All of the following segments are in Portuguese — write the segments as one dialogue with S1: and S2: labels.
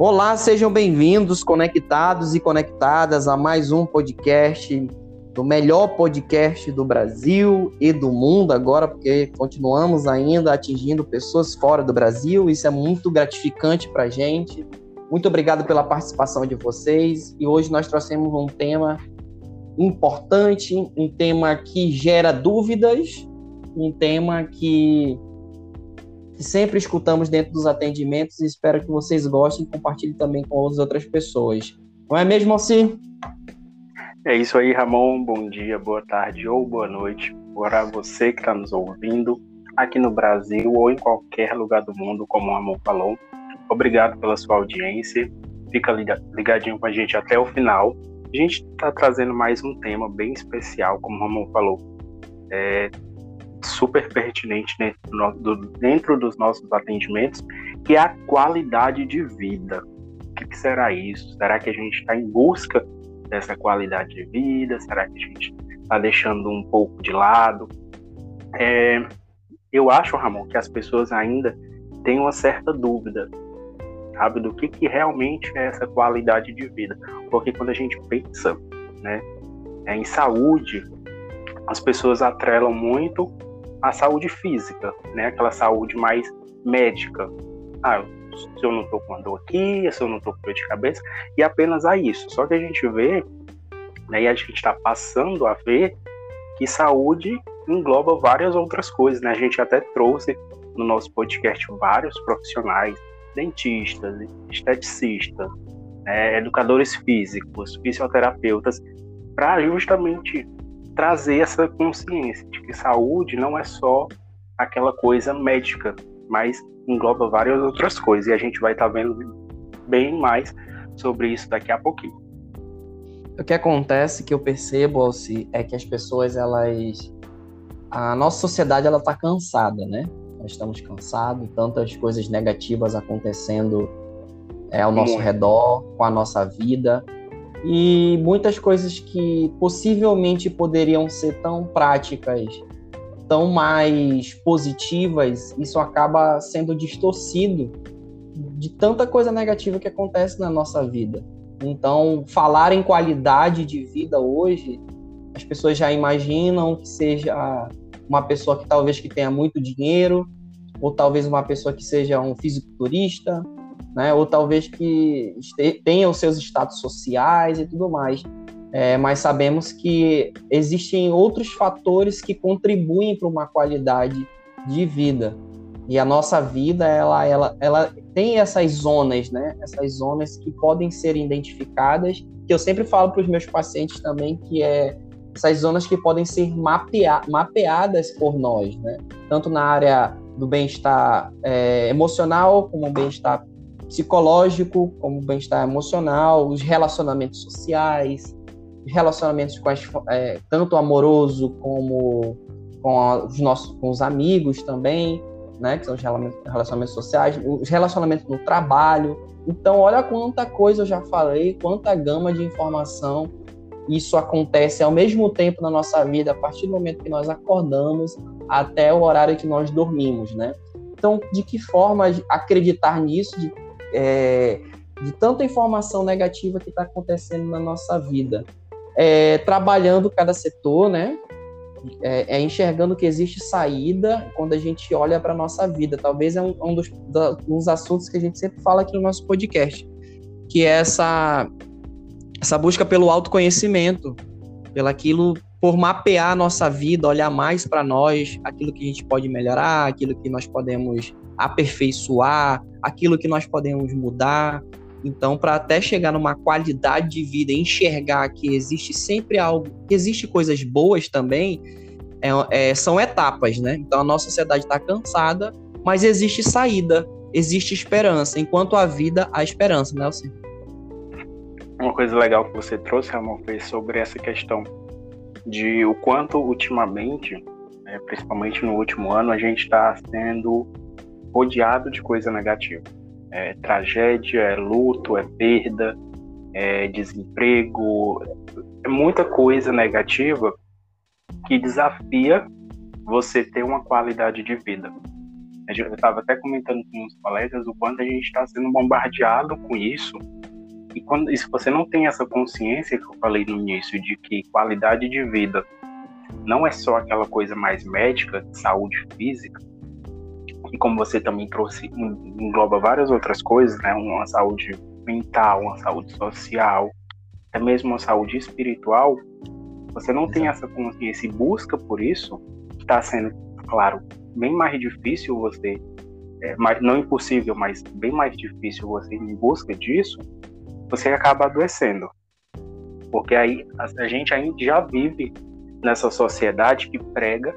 S1: Olá, sejam bem-vindos, conectados e conectadas a mais um podcast do melhor podcast do Brasil e do mundo agora, porque continuamos ainda atingindo pessoas fora do Brasil. Isso é muito gratificante para a gente. Muito obrigado pela participação de vocês. E hoje nós trouxemos um tema importante, um tema que gera dúvidas, um tema que que sempre escutamos dentro dos atendimentos e espero que vocês gostem e compartilhem também com as outras pessoas. Não é mesmo, Alci?
S2: É isso aí, Ramon. Bom dia, boa tarde ou boa noite para você que está nos ouvindo aqui no Brasil ou em qualquer lugar do mundo, como o Ramon falou. Obrigado pela sua audiência. Fica ligadinho com a gente até o final. A gente está trazendo mais um tema bem especial, como o Ramon falou. É, super pertinente dentro dos nossos atendimentos, que é a qualidade de vida. O que, será isso? Será que a gente está em busca dessa qualidade de vida? Será que a gente está deixando um pouco de lado? É, eu acho, Ramon, que as pessoas ainda têm uma certa dúvida, sabe, do que, que realmente é essa qualidade de vida. Porque quando a gente pensa né, em saúde, as pessoas atrelam muito a saúde física, né? Aquela saúde mais médica. Ah, se eu não tô com dor aqui, se eu não tô com dor de cabeça, e apenas a isso. Só que a gente vê, né, e a gente está passando a ver que saúde engloba várias outras coisas, né? A gente até trouxe no nosso podcast vários profissionais, dentistas, esteticistas, né, educadores físicos, fisioterapeutas, para justamente trazer essa consciência de que saúde não é só aquela coisa médica, mas engloba várias outras coisas. E a gente vai estar tá vendo bem mais sobre isso daqui a pouquinho.
S1: O que acontece que eu percebo, Alci, é que as pessoas, elas. A nossa sociedade, ela está cansada, né? Nós estamos cansados, tantas coisas negativas acontecendo é, ao nosso Muito. redor, com a nossa vida e muitas coisas que possivelmente poderiam ser tão práticas, tão mais positivas, isso acaba sendo distorcido de tanta coisa negativa que acontece na nossa vida. Então, falar em qualidade de vida hoje, as pessoas já imaginam que seja uma pessoa que talvez que tenha muito dinheiro, ou talvez uma pessoa que seja um fisiculturista, né? Ou talvez que tenha os seus status sociais e tudo mais. É, mas sabemos que existem outros fatores que contribuem para uma qualidade de vida. E a nossa vida, ela, ela, ela tem essas zonas, né? Essas zonas que podem ser identificadas, que eu sempre falo para os meus pacientes também, que é essas zonas que podem ser mapea mapeadas por nós, né? Tanto na área do bem-estar é, emocional, como bem-estar psicológico, como bem-estar emocional, os relacionamentos sociais, os relacionamentos com as, é, tanto amoroso como com a, os nossos com os amigos também, né, que são os relacionamentos sociais, os relacionamentos no trabalho. Então, olha quanta coisa eu já falei, quanta gama de informação isso acontece ao mesmo tempo na nossa vida, a partir do momento que nós acordamos até o horário que nós dormimos, né? Então, de que forma acreditar nisso, de é, de tanta informação negativa que está acontecendo na nossa vida. É, trabalhando cada setor, né? É, é, enxergando que existe saída quando a gente olha para a nossa vida. Talvez é um, um dos, da, dos assuntos que a gente sempre fala aqui no nosso podcast, que é essa, essa busca pelo autoconhecimento, pelo aquilo, por mapear a nossa vida, olhar mais para nós, aquilo que a gente pode melhorar, aquilo que nós podemos aperfeiçoar, aquilo que nós podemos mudar. Então, para até chegar numa qualidade de vida, enxergar que existe sempre algo, que existe coisas boas também, é, é, são etapas, né? Então, a nossa sociedade está cansada, mas existe saída, existe esperança. Enquanto a vida, há esperança, né, Alcir?
S2: Uma coisa legal que você trouxe, Ramon, foi sobre essa questão de o quanto ultimamente, né, principalmente no último ano, a gente está sendo rodeado de coisa negativa. É tragédia, é luto, é perda, é desemprego, é muita coisa negativa que desafia você ter uma qualidade de vida. Eu estava até comentando com uns colegas o quanto a gente está sendo bombardeado com isso. E, quando, e se você não tem essa consciência que eu falei no início, de que qualidade de vida não é só aquela coisa mais médica, saúde física, e como você também trouxe, engloba várias outras coisas, né? Uma saúde mental, uma saúde social, até mesmo uma saúde espiritual. Você não tem essa consciência e busca por isso, está sendo, claro, bem mais difícil você, é, mais, não impossível, mas bem mais difícil você em busca disso, você acaba adoecendo. Porque aí a, a gente ainda já vive nessa sociedade que prega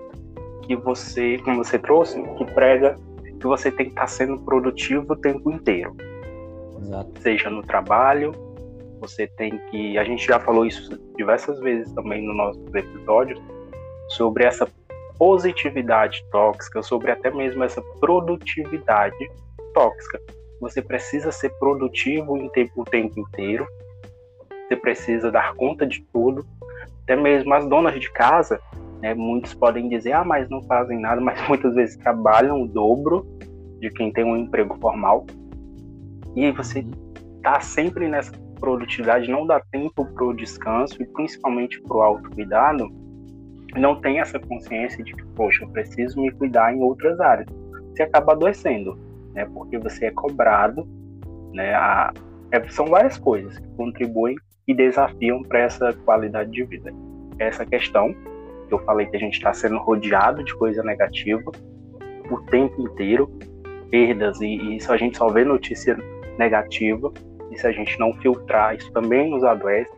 S2: que você, como você trouxe, que prega que você tem que estar sendo produtivo o tempo inteiro. Exato. Seja no trabalho, você tem que. A gente já falou isso diversas vezes também nos nossos episódios, sobre essa positividade tóxica, sobre até mesmo essa produtividade tóxica. Você precisa ser produtivo o tempo, o tempo inteiro, você precisa dar conta de tudo. Até mesmo as donas de casa, né, muitos podem dizer, ah, mas não fazem nada, mas muitas vezes trabalham o dobro de quem tem um emprego formal. E aí você tá sempre nessa produtividade, não dá tempo para o descanso e principalmente para o autocuidado, não tem essa consciência de que, poxa, eu preciso me cuidar em outras áreas. Você acaba adoecendo, né? Porque você é cobrado, né? A, é, são várias coisas que contribuem e desafiam para essa qualidade de vida. Essa questão que eu falei que a gente está sendo rodeado de coisa negativa o tempo inteiro, perdas e, e isso a gente só vê notícia negativa e se a gente não filtrar, isso também nos adoece.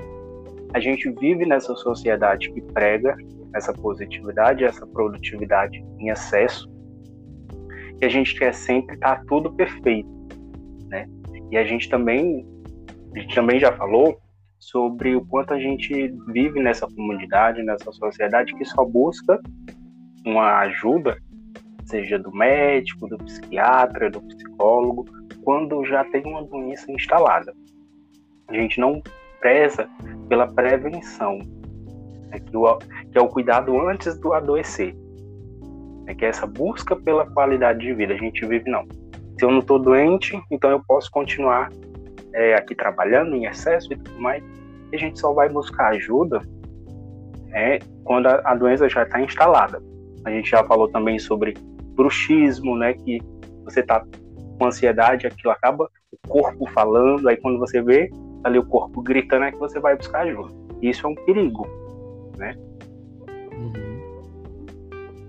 S2: A gente vive nessa sociedade que prega essa positividade, essa produtividade em excesso, e a gente quer sempre estar tá tudo perfeito, né? E a gente também, a gente também já falou sobre o quanto a gente vive nessa comunidade, nessa sociedade que só busca uma ajuda, seja do médico, do psiquiatra, do psicólogo, quando já tem uma doença instalada. A gente não preza pela prevenção, né, que, o, que é o cuidado antes do adoecer, né, que é essa busca pela qualidade de vida. A gente vive, não. Se eu não estou doente, então eu posso continuar é, aqui trabalhando em excesso e tudo mais. A gente só vai buscar ajuda é, quando a, a doença já está instalada. A gente já falou também sobre bruxismo, né, que você está com ansiedade, aquilo acaba o corpo falando, aí quando você vê ali o corpo gritando é que você vai buscar ajuda. Isso é um perigo, né?
S1: Uhum.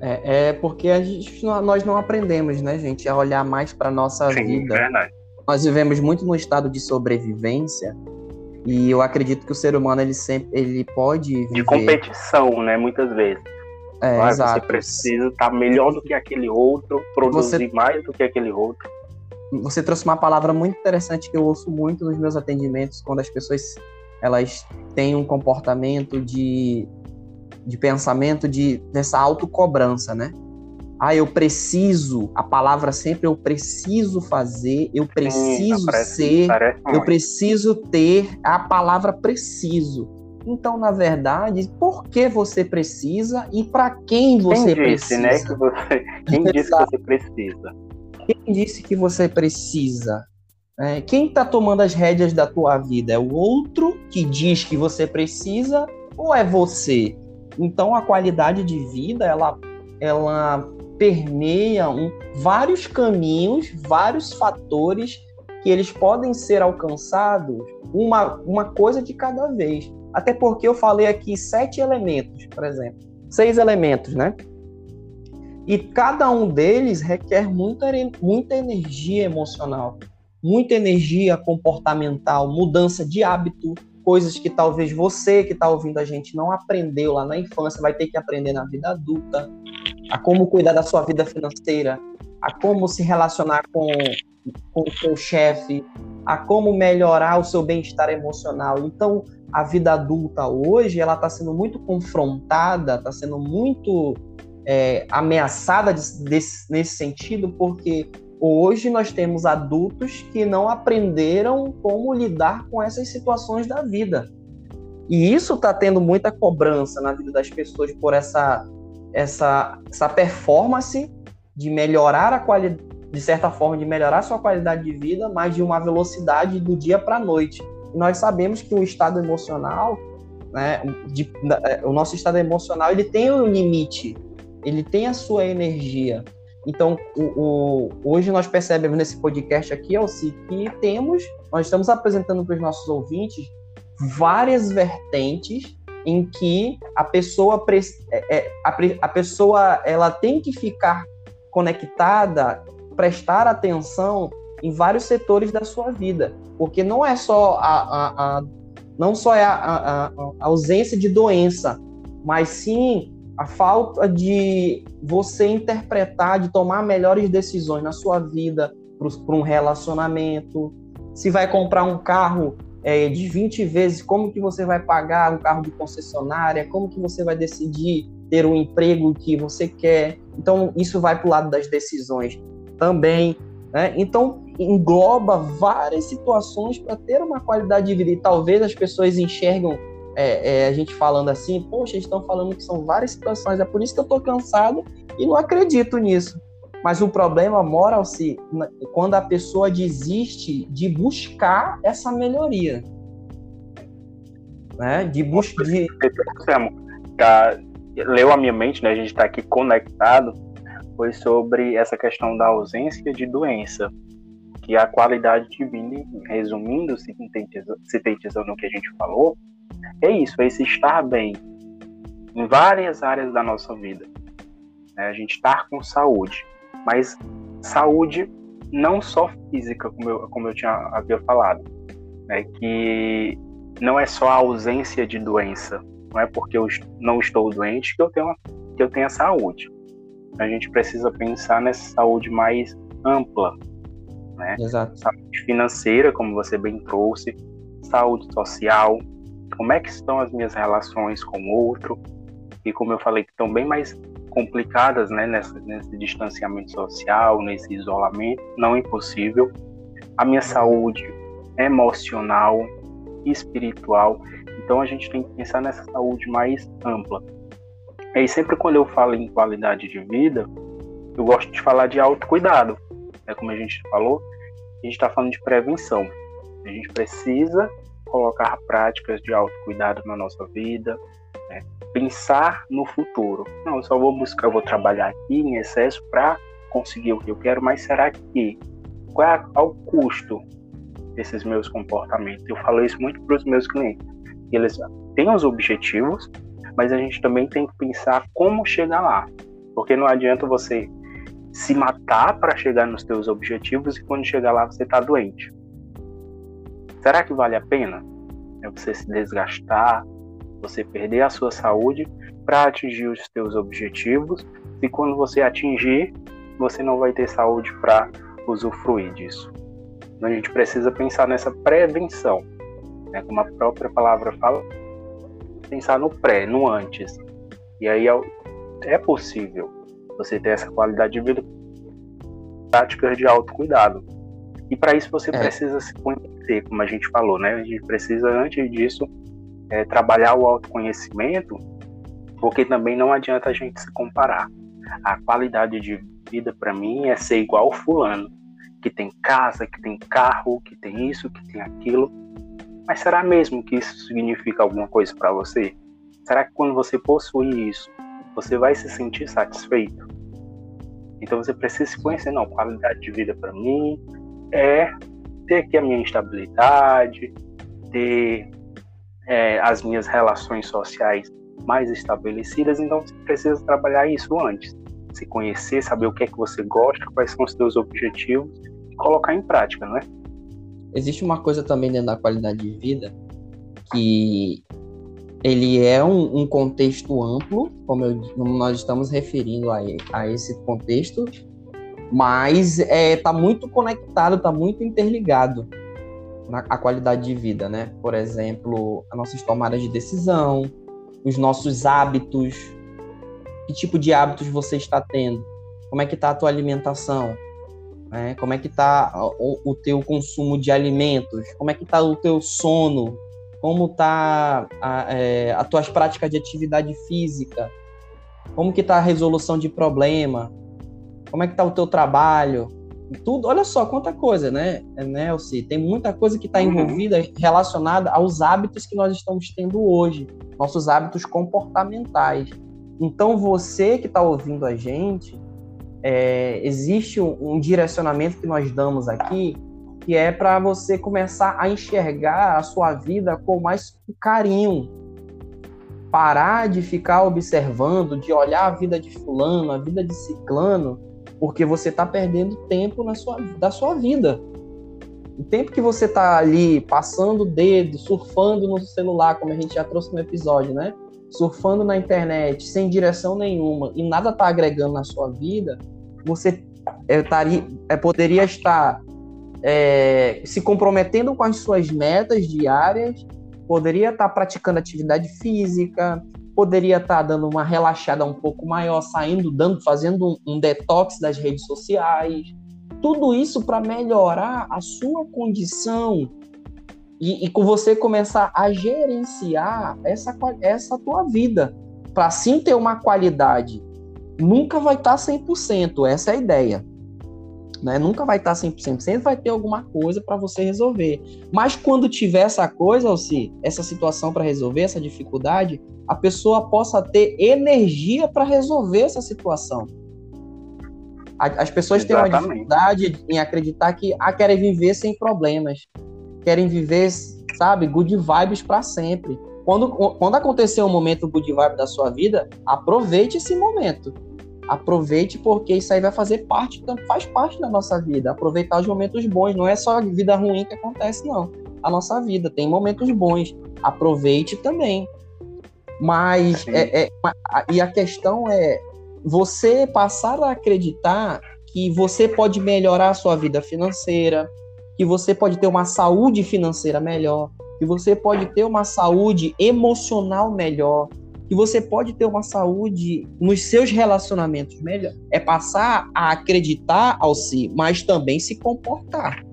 S1: É, é, porque a gente, nós não aprendemos, né, gente, a olhar mais para nossa Sim, vida. Verdade. Nós vivemos muito no estado de sobrevivência e eu acredito que o ser humano ele sempre ele pode viver...
S2: de competição, né, muitas vezes. É, ah, exato. Você precisa estar tá melhor do que aquele outro, produzir você... mais do que aquele outro
S1: você trouxe uma palavra muito interessante que eu ouço muito nos meus atendimentos quando as pessoas elas têm um comportamento de, de pensamento de dessa autocobrança, né? Ah, eu preciso, a palavra sempre eu preciso fazer, eu preciso Sim, parece, ser, parece eu preciso ter a palavra preciso. Então, na verdade, por que você precisa e para quem você
S2: quem disse,
S1: precisa?
S2: Né, que você, quem disse que você precisa?
S1: Quem disse que você precisa? É, quem está tomando as rédeas da tua vida? É o outro que diz que você precisa ou é você? Então a qualidade de vida ela, ela permeia um, vários caminhos, vários fatores que eles podem ser alcançados uma, uma coisa de cada vez. Até porque eu falei aqui sete elementos, por exemplo, seis elementos, né? E cada um deles requer muita, muita energia emocional, muita energia comportamental, mudança de hábito, coisas que talvez você que está ouvindo a gente não aprendeu lá na infância, vai ter que aprender na vida adulta, a como cuidar da sua vida financeira, a como se relacionar com, com o seu chefe, a como melhorar o seu bem-estar emocional. Então, a vida adulta hoje, ela está sendo muito confrontada, está sendo muito é, ameaçada de, nesse sentido, porque hoje nós temos adultos que não aprenderam como lidar com essas situações da vida. E isso está tendo muita cobrança na vida das pessoas por essa, essa, essa performance de melhorar a qualidade, de certa forma, de melhorar a sua qualidade de vida, mas de uma velocidade do dia para a noite. E nós sabemos que o estado emocional, né, de, é, o nosso estado emocional, ele tem um limite, ele tem a sua energia. Então, o, o, hoje nós percebemos nesse podcast aqui, Alci, que temos, nós estamos apresentando para os nossos ouvintes várias vertentes em que a pessoa, é, é, a, pessoa ela tem que ficar conectada, prestar atenção em vários setores da sua vida, porque não é só a, a, a não só é a, a ausência de doença, mas sim a falta de você interpretar, de tomar melhores decisões na sua vida para um relacionamento. Se vai comprar um carro é, de 20 vezes, como que você vai pagar um carro de concessionária, como que você vai decidir ter um emprego que você quer. Então, isso vai para o lado das decisões também. Né? Então, engloba várias situações para ter uma qualidade de vida. E talvez as pessoas enxergam é, é, a gente falando assim, poxa, eles estão falando que são várias situações, é por isso que eu estou cansado e não acredito nisso. Mas o problema mora se quando a pessoa desiste de buscar essa melhoria. Né? De buscar. De...
S2: Tá, leu a minha mente, né? A gente está aqui conectado. Foi sobre essa questão da ausência de doença que a qualidade de vida, resumindo, sintetizando o que a gente falou, é isso, é esse estar bem em várias áreas da nossa vida. É a gente estar com saúde, mas saúde não só física, como eu, como eu tinha havia falado, né, que não é só a ausência de doença, não é porque eu não estou doente que eu tenho que eu tenha saúde. A gente precisa pensar nessa saúde mais ampla, né?
S1: Exato.
S2: Saúde financeira, como você bem trouxe, saúde social, como é que estão as minhas relações com o outro, e como eu falei, que estão bem mais complicadas, né, nessa, nesse distanciamento social, nesse isolamento, não é impossível. A minha saúde emocional, espiritual, então a gente tem que pensar nessa saúde mais ampla. E sempre quando eu falo em qualidade de vida, eu gosto de falar de autocuidado, é como a gente falou, a gente está falando de prevenção. A gente precisa colocar práticas de autocuidado na nossa vida, né? pensar no futuro. Não, eu só vou buscar, eu vou trabalhar aqui em excesso para conseguir o que eu quero, mas será que qual é o custo desses meus comportamentos? Eu falo isso muito para os meus clientes. Eles têm os objetivos, mas a gente também tem que pensar como chegar lá. Porque não adianta você se matar para chegar nos teus objetivos e quando chegar lá você está doente. Será que vale a pena? É você se desgastar, você perder a sua saúde para atingir os teus objetivos e quando você atingir, você não vai ter saúde para usufruir disso. Então a gente precisa pensar nessa prevenção, né? como a própria palavra fala, pensar no pré, no antes. E aí é, é possível você ter essa qualidade de vida, práticas de autocuidado. E para isso você é. precisa se conhecer, como a gente falou, né? A gente precisa, antes disso, é, trabalhar o autoconhecimento, porque também não adianta a gente se comparar. A qualidade de vida para mim é ser igual fulano, que tem casa, que tem carro, que tem isso, que tem aquilo. Mas será mesmo que isso significa alguma coisa para você? Será que quando você possui isso, você vai se sentir satisfeito. Então você precisa se conhecer, não, qualidade de vida para mim é ter aqui a minha estabilidade, ter é, as minhas relações sociais mais estabelecidas, então você precisa trabalhar isso antes. Se conhecer, saber o que é que você gosta, quais são os seus objetivos e colocar em prática, não é?
S1: Existe uma coisa também dentro da qualidade de vida que ele é um, um contexto amplo, como, eu, como, nós estamos referindo a, a esse contexto, mas está é, tá muito conectado, está muito interligado na a qualidade de vida, né? Por exemplo, as nossas tomadas de decisão, os nossos hábitos, que tipo de hábitos você está tendo, como é que está a tua alimentação, né? como é que está o, o teu consumo de alimentos, como é que está o teu sono, como tá a, é, as tuas práticas de atividade física, como que tá a resolução de problema, Como é que tá o teu trabalho? Tudo, olha só quanta coisa, né, Nelson? Tem muita coisa que está uhum. envolvida relacionada aos hábitos que nós estamos tendo hoje, nossos hábitos comportamentais. Então, você que está ouvindo a gente, é, existe um, um, direcionamento que nós damos aqui, que é para você começar a enxergar a sua vida com mais carinho. Parar de ficar observando, de olhar a vida de fulano, a vida de ciclano, porque você está perdendo tempo na sua, da sua vida. O tempo que você está ali passando o dedo, surfando no celular, como a gente já trouxe no episódio, né? Surfando na internet, sem direção nenhuma, e nada está agregando na sua vida, você é, taria, é, poderia estar é, se comprometendo com as suas metas diárias, poderia estar praticando atividade física, poderia estar dando uma relaxada um pouco maior, saindo, dando, fazendo um, um detox das redes sociais. Tudo isso para melhorar a sua condição e, e, com você começar a gerenciar essa, essa tua vida, para sim ter uma qualidade nunca vai estar tá 100%, essa é a ideia. Né? Nunca vai estar tá 100%, sempre vai ter alguma coisa para você resolver. Mas quando tiver essa coisa, Alci, essa situação para resolver, essa dificuldade, a pessoa possa ter energia para resolver essa situação. As pessoas Exatamente. têm uma dificuldade em acreditar que ah, querem viver sem problemas, querem viver, sabe, good vibes para sempre. Quando, quando acontecer um momento good vibe da sua vida, aproveite esse momento. Aproveite porque isso aí vai fazer parte, faz parte da nossa vida. Aproveitar os momentos bons, não é só a vida ruim que acontece, não. A nossa vida tem momentos bons. Aproveite também. Mas é, é, e a questão é você passar a acreditar que você pode melhorar a sua vida financeira, que você pode ter uma saúde financeira melhor, que você pode ter uma saúde emocional melhor, que você pode ter uma saúde nos seus relacionamentos melhor. É passar a acreditar ao si, mas também se comportar.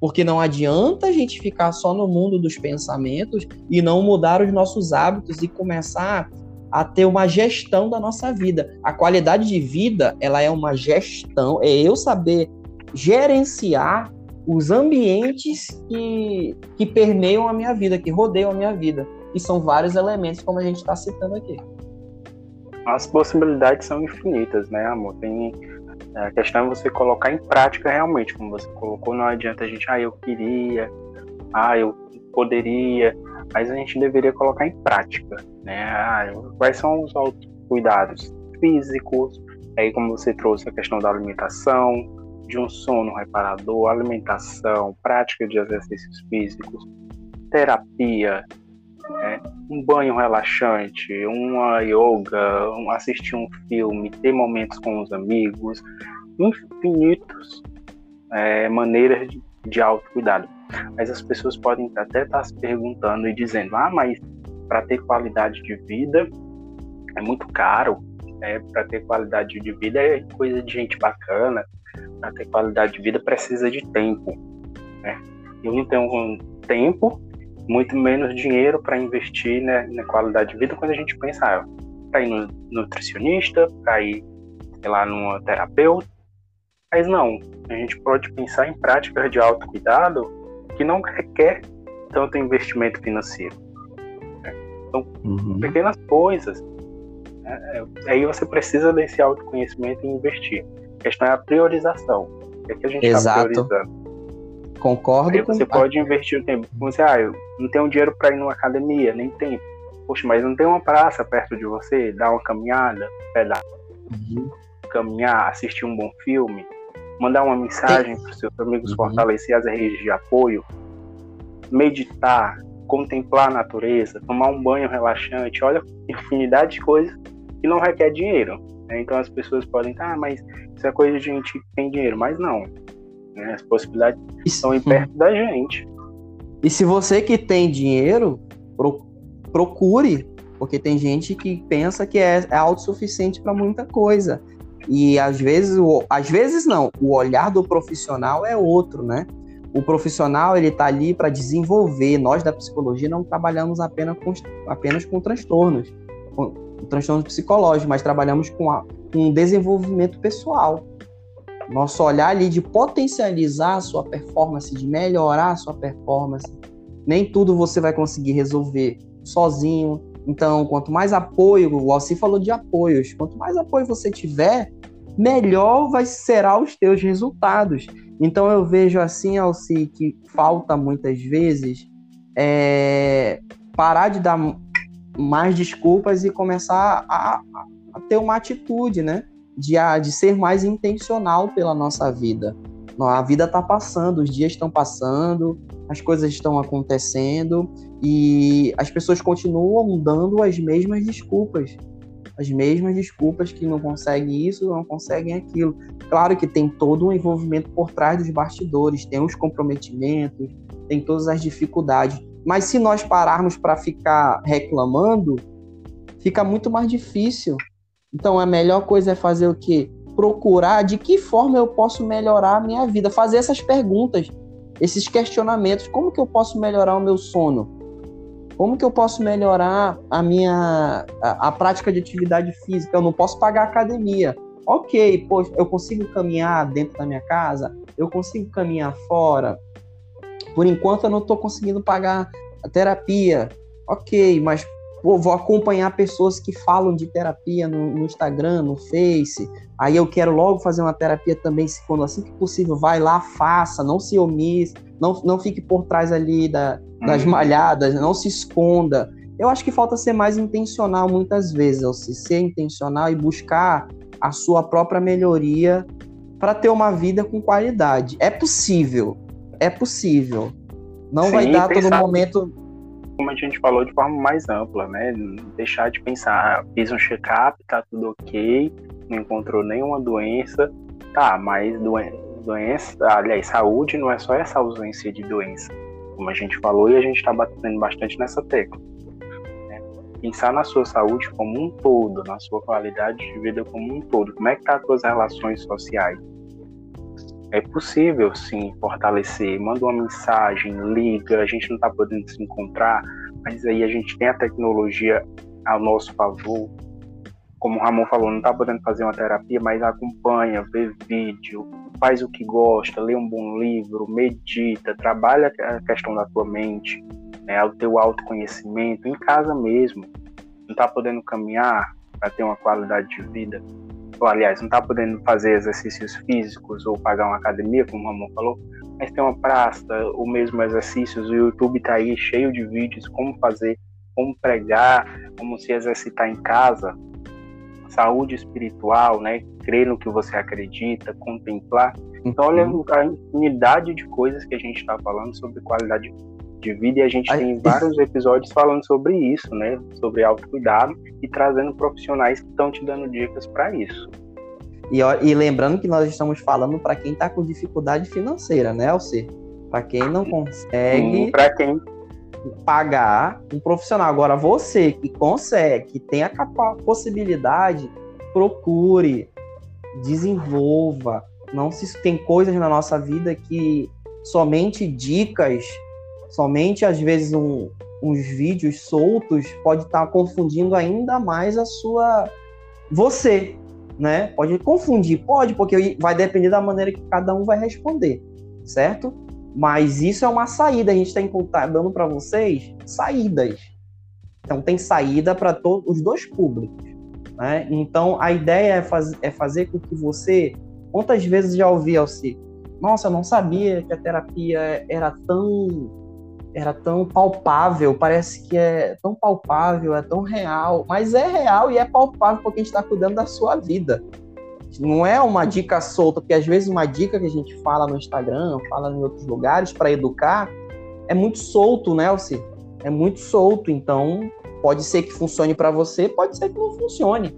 S1: Porque não adianta a gente ficar só no mundo dos pensamentos e não mudar os nossos hábitos e começar a ter uma gestão da nossa vida. A qualidade de vida, ela é uma gestão, é eu saber gerenciar os ambientes que, que permeiam a minha vida, que rodeiam a minha vida. E são vários elementos, como a gente está citando aqui.
S2: As possibilidades são infinitas, né, amor? Tem, é, a questão é você colocar em prática realmente, como você colocou, não adianta a gente, ah, eu queria, ah, eu poderia, mas a gente deveria colocar em prática, né? Ah, quais são os cuidados físicos, aí como você trouxe a questão da alimentação, de um sono reparador, alimentação, prática de exercícios físicos, terapia, né? um banho relaxante, uma yoga, um, assistir um filme, ter momentos com os amigos, infinitos é, maneiras de, de autocuidado. Mas as pessoas podem até estar se perguntando e dizendo: ah, mas para ter qualidade de vida é muito caro, é, para ter qualidade de vida é coisa de gente bacana, para ter qualidade de vida precisa de tempo. Né? Eu não tenho tempo, muito menos dinheiro para investir né, na qualidade de vida quando a gente pensa ah, para ir no nutricionista, para ir, sei lá, numa terapeuta. Mas não, a gente pode pensar em práticas de autocuidado que não requer tanto investimento financeiro. Né? Então, uhum. pequenas coisas. Né? Aí você precisa desse autoconhecimento e investir. A questão é a priorização. O que, é que a gente está priorizando?
S1: Concordo
S2: Aí você com... pode investir o tempo. Você, ah, eu não tenho dinheiro para ir numa academia, nem tempo. Poxa, mas não tem uma praça perto de você? Dar uma caminhada, pedar, uhum. caminhar, assistir um bom filme, mandar uma mensagem para os seus amigos, uhum. fortalecer as redes de apoio, meditar, contemplar a natureza, tomar um banho relaxante. Olha, infinidade de coisas que não requer dinheiro. Né? Então as pessoas podem, ah, mas isso é coisa de gente que tem dinheiro, mas não. Né? As possibilidades estão em perto da gente.
S1: E se você que tem dinheiro, procure, porque tem gente que pensa que é, é autossuficiente para muita coisa. E às vezes, o, às vezes não, o olhar do profissional é outro, né? O profissional ele está ali para desenvolver. Nós da psicologia não trabalhamos apenas com, apenas com transtornos, com transtornos psicológicos, mas trabalhamos com, a, com desenvolvimento pessoal. Nosso olhar ali de potencializar a sua performance, de melhorar a sua performance. Nem tudo você vai conseguir resolver sozinho. Então, quanto mais apoio, o Alci falou de apoios, quanto mais apoio você tiver, melhor vai será os teus resultados. Então eu vejo assim, Alci, que falta muitas vezes é, parar de dar mais desculpas e começar a, a ter uma atitude, né? De, de ser mais intencional pela nossa vida. A vida está passando, os dias estão passando, as coisas estão acontecendo e as pessoas continuam dando as mesmas desculpas. As mesmas desculpas que não conseguem isso, não conseguem aquilo. Claro que tem todo um envolvimento por trás dos bastidores, tem os comprometimentos, tem todas as dificuldades. Mas se nós pararmos para ficar reclamando, fica muito mais difícil. Então a melhor coisa é fazer o quê? Procurar de que forma eu posso melhorar a minha vida, fazer essas perguntas, esses questionamentos, como que eu posso melhorar o meu sono? Como que eu posso melhorar a minha a, a prática de atividade física? Eu não posso pagar academia. OK, pois eu consigo caminhar dentro da minha casa? Eu consigo caminhar fora? Por enquanto eu não estou conseguindo pagar a terapia. Ok, mas pô, vou acompanhar pessoas que falam de terapia no, no, Instagram, no Face. Aí eu quero logo fazer uma terapia também, se quando assim que possível, vai lá, faça, não se omisse, não, não fique por trás ali da, das uhum. malhadas, não se esconda. Eu acho que falta ser mais intencional muitas vezes, ou se ser intencional e buscar a sua própria melhoria para ter uma vida com qualidade. É possível, é possível. Não Sim, vai dar todo momento.
S2: Como a gente falou de forma mais ampla, né? Deixar de pensar, ah, fiz um check-up, tá tudo ok, não encontrou nenhuma doença, tá, mas doen doença, aliás, saúde não é só essa ausência de doença, como a gente falou e a gente está batendo bastante nessa tecla. Né? Pensar na sua saúde como um todo, na sua qualidade de vida como um todo. Como é que tá as suas relações sociais? É possível sim fortalecer. Manda uma mensagem, liga, a gente não está podendo se encontrar, mas aí a gente tem a tecnologia ao nosso favor. Como o Ramon falou, não está podendo fazer uma terapia, mas acompanha, vê vídeo, faz o que gosta, lê um bom livro, medita, trabalha a questão da tua mente, né, o teu autoconhecimento, em casa mesmo. Não está podendo caminhar para ter uma qualidade de vida, ou aliás, não está podendo fazer exercícios físicos ou pagar uma academia, como o Ramon falou, mas tem uma praça, o mesmo exercícios, o YouTube está aí cheio de vídeos, como fazer, como pregar, como se exercitar em casa, saúde espiritual, né? Crer no que você acredita, contemplar. Então, olha uhum. a infinidade de coisas que a gente está falando sobre qualidade de vida e a gente tem vários episódios falando sobre isso, né? Sobre autocuidado e trazendo profissionais que estão te dando dicas para isso.
S1: E, e, lembrando que nós estamos falando para quem está com dificuldade financeira, né, Alci? Para quem não consegue
S2: para quem
S1: pagar um profissional. Agora, você que consegue, que tem a possibilidade, procure, desenvolva. Não se tem coisas na nossa vida que somente dicas Somente, às vezes, um, uns vídeos soltos pode estar tá confundindo ainda mais a sua. Você, né? Pode confundir, pode, porque vai depender da maneira que cada um vai responder, certo? Mas isso é uma saída, a gente está tá dando para vocês saídas. Então, tem saída para os dois públicos. Né? Então, a ideia é, faz, é fazer com que você. Quantas vezes já ouvi, Alci? Nossa, eu não sabia que a terapia era tão era tão palpável, parece que é tão palpável, é tão real, mas é real e é palpável porque a gente está cuidando da sua vida. Não é uma dica solta, porque às vezes uma dica que a gente fala no Instagram, fala em outros lugares para educar, é muito solto, né, Elci? É muito solto, então pode ser que funcione para você, pode ser que não funcione.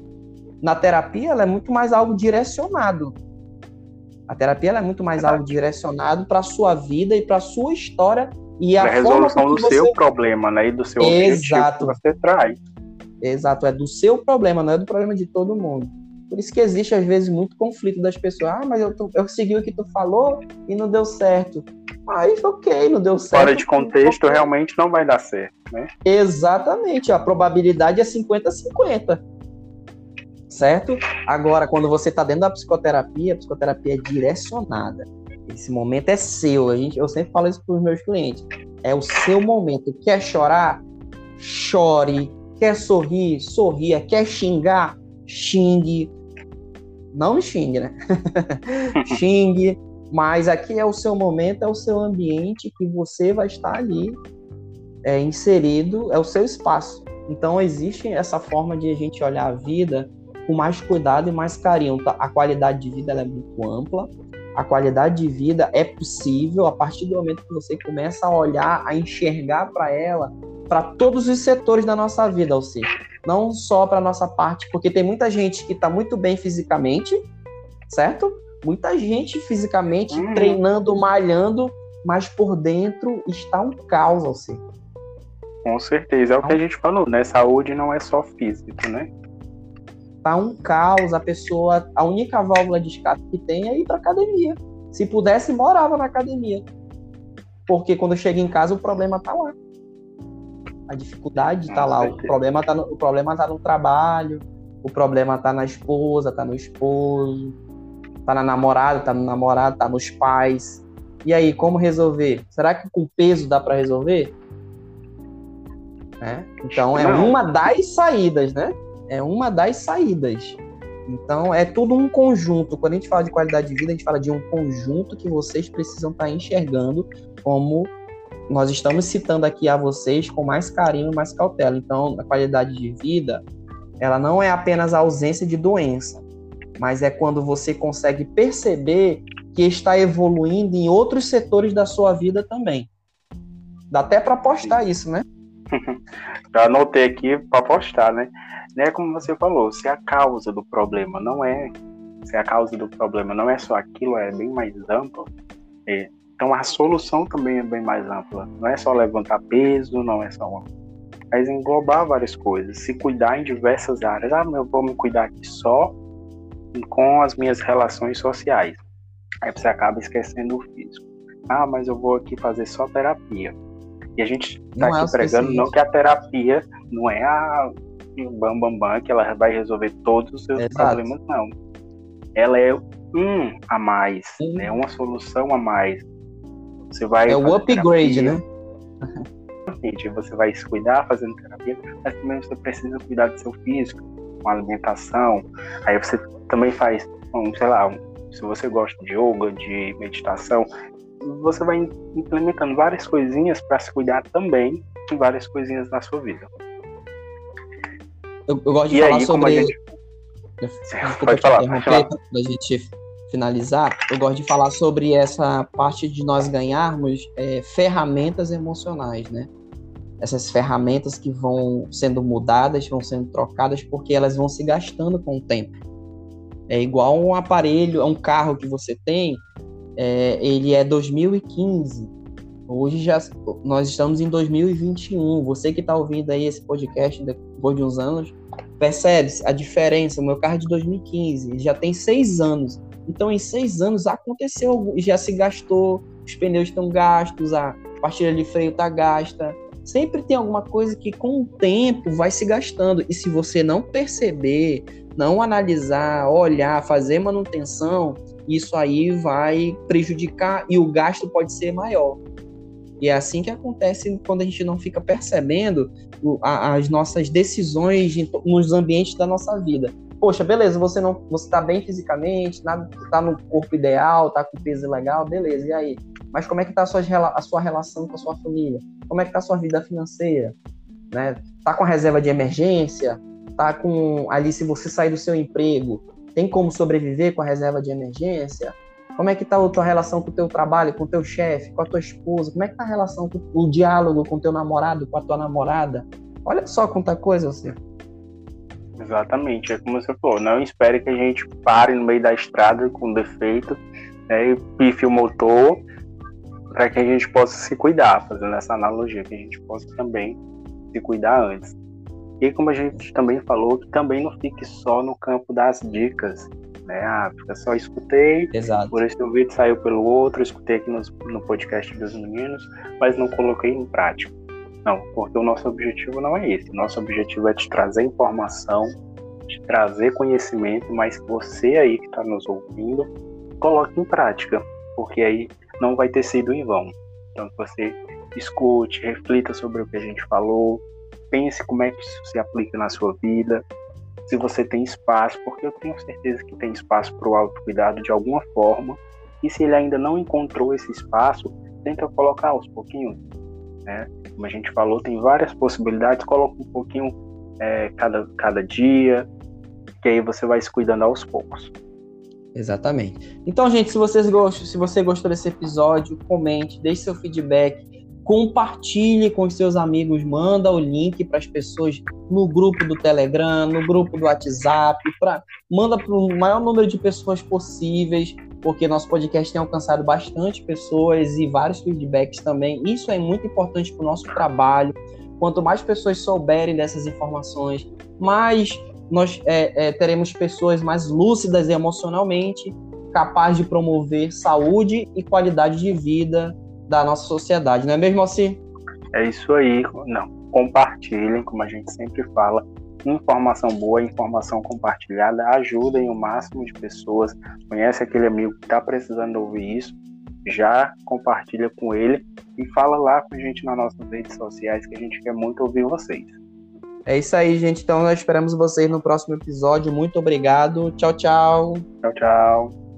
S1: Na terapia, ela é muito mais algo direcionado. A terapia é muito mais algo direcionado para a sua vida e para a sua história e a,
S2: resolução do você... seu problema, né? E do seu Exato. objetivo que você traz.
S1: Exato, é do seu problema, não é do problema de todo mundo. Por isso que existe, às vezes, muito conflito das pessoas. Ah, mas eu, eu segui o que tu falou e não deu certo. Mas ok, não deu certo.
S2: Fora de contexto, realmente não vai dar certo, né?
S1: Exatamente, a probabilidade é 50-50. certo? Agora, quando você está dentro da psicoterapia, a psicoterapia é direcionada. Esse momento é seu. A gente, eu sempre falo isso para os meus clientes. É o seu momento. Quer chorar? Chore. Quer sorrir? Sorria. Quer xingar? Xingue. Não xingue, né? xingue. Mas aqui é o seu momento, é o seu ambiente que você vai estar ali é, inserido, é o seu espaço. Então existe essa forma de a gente olhar a vida com mais cuidado e mais carinho. Tá, a qualidade de vida é muito ampla. A qualidade de vida é possível a partir do momento que você começa a olhar, a enxergar para ela, para todos os setores da nossa vida, ou seja, não só para nossa parte, porque tem muita gente que está muito bem fisicamente, certo? Muita gente fisicamente uhum. treinando, malhando, mas por dentro está um caos, ou seja.
S2: Com certeza, é o que a gente falou, né? Saúde não é só físico, né?
S1: Tá um caos, a pessoa, a única válvula de escape que tem é ir para academia. Se pudesse, morava na academia. Porque quando chega em casa, o problema tá lá. A dificuldade tá lá, o problema tá, no, o problema tá no trabalho, o problema tá na esposa, tá no esposo, tá na namorada, tá no namorado, tá nos pais. E aí, como resolver? Será que com peso dá para resolver? Né? Então é Não. uma das saídas, né? É uma das saídas. Então é tudo um conjunto. Quando a gente fala de qualidade de vida, a gente fala de um conjunto que vocês precisam estar enxergando como nós estamos citando aqui a vocês com mais carinho, mais cautela. Então, a qualidade de vida, ela não é apenas a ausência de doença, mas é quando você consegue perceber que está evoluindo em outros setores da sua vida também. Dá até para postar isso, né?
S2: Já anotei aqui para postar, né? né? Como você falou, se a causa do problema não é, se a causa do problema não é só aquilo, é bem mais ampla. É, então a solução também é bem mais ampla. Não é só levantar peso, não é só mas englobar várias coisas, se cuidar em diversas áreas. Ah, eu vou me cuidar aqui só com as minhas relações sociais. Aí você acaba esquecendo o físico. Ah, mas eu vou aqui fazer só terapia. E a gente está aqui é pregando não que a terapia não é a bam, bam, bam, que ela vai resolver todos os seus Exato. problemas, não. Ela é um a mais, é né? uma solução a mais. Você vai
S1: é o upgrade, terapia, né?
S2: Você vai se cuidar fazendo terapia, mas também você precisa cuidar do seu físico, com alimentação. Aí você também faz, um, sei lá, se você gosta de yoga, de meditação, você vai implementando várias coisinhas para se cuidar também várias coisinhas na sua vida.
S1: Eu, eu gosto de e falar aí, sobre. Gente... pode falar, pode falar. Pra gente finalizar, eu gosto de falar sobre essa parte de nós ganharmos é, ferramentas emocionais, né? Essas ferramentas que vão sendo mudadas, vão sendo trocadas, porque elas vão se gastando com o tempo. É igual um aparelho, um carro que você tem, é, ele é 2015. Hoje já nós estamos em 2021. Você que está ouvindo aí esse podcast depois de uns anos, percebe a diferença. O meu carro é de 2015, já tem seis anos. Então, em seis anos aconteceu, já se gastou, os pneus estão gastos, a pastilha de freio está gasta. Sempre tem alguma coisa que com o tempo vai se gastando. E se você não perceber, não analisar, olhar, fazer manutenção, isso aí vai prejudicar e o gasto pode ser maior. E é assim que acontece quando a gente não fica percebendo as nossas decisões nos ambientes da nossa vida. Poxa, beleza, você não, você tá bem fisicamente, nada, tá no corpo ideal, tá com peso legal, beleza. E aí? Mas como é que tá a sua, a sua relação com a sua família? Como é que tá a sua vida financeira? Né? Tá com reserva de emergência? Tá com ali se você sair do seu emprego, tem como sobreviver com a reserva de emergência? Como é que está a tua relação com o teu trabalho, com o teu chefe, com a tua esposa? Como é que está a relação, com o diálogo com o teu namorado, com a tua namorada? Olha só quanta coisa você.
S2: Exatamente, é como você falou, não espere que a gente pare no meio da estrada com defeito né, e pife o motor para que a gente possa se cuidar, fazendo essa analogia, que a gente possa também se cuidar antes. E como a gente também falou, que também não fique só no campo das dicas, né? Ah, fica só escutei,
S1: Exato.
S2: por esse vídeo saiu pelo outro, escutei aqui no, no podcast dos meninos, mas não coloquei em prática. Não, porque o nosso objetivo não é esse. Nosso objetivo é te trazer informação, de trazer conhecimento, mas você aí que está nos ouvindo, coloque em prática, porque aí não vai ter sido em vão. Então, que você escute, reflita sobre o que a gente falou, pense como é que isso se aplica na sua vida, se você tem espaço, porque eu tenho certeza que tem espaço para o autocuidado de alguma forma, e se ele ainda não encontrou esse espaço, tenta colocar aos pouquinhos, né? Como a gente falou, tem várias possibilidades, coloca um pouquinho é, cada, cada dia, que aí você vai se cuidando aos poucos.
S1: Exatamente. Então, gente, se vocês gostam, se você gostou desse episódio, comente, deixe seu feedback, compartilhe com os seus amigos, manda o link para as pessoas no grupo do Telegram, no grupo do WhatsApp, pra, manda para o maior número de pessoas possíveis, porque nosso podcast tem alcançado bastante pessoas e vários feedbacks também. Isso é muito importante para o nosso trabalho. Quanto mais pessoas souberem dessas informações, mais nós é, é, teremos pessoas mais lúcidas emocionalmente, capazes de promover saúde e qualidade de vida da nossa sociedade, não é mesmo assim?
S2: É isso aí, não. Compartilhem, como a gente sempre fala, informação boa, informação compartilhada, ajudem o máximo de pessoas. Conhece aquele amigo que está precisando ouvir isso, já compartilha com ele e fala lá com a gente nas nossas redes sociais que a gente quer muito ouvir vocês.
S1: É isso aí, gente. Então nós esperamos vocês no próximo episódio. Muito obrigado. Tchau, tchau.
S2: Tchau, tchau.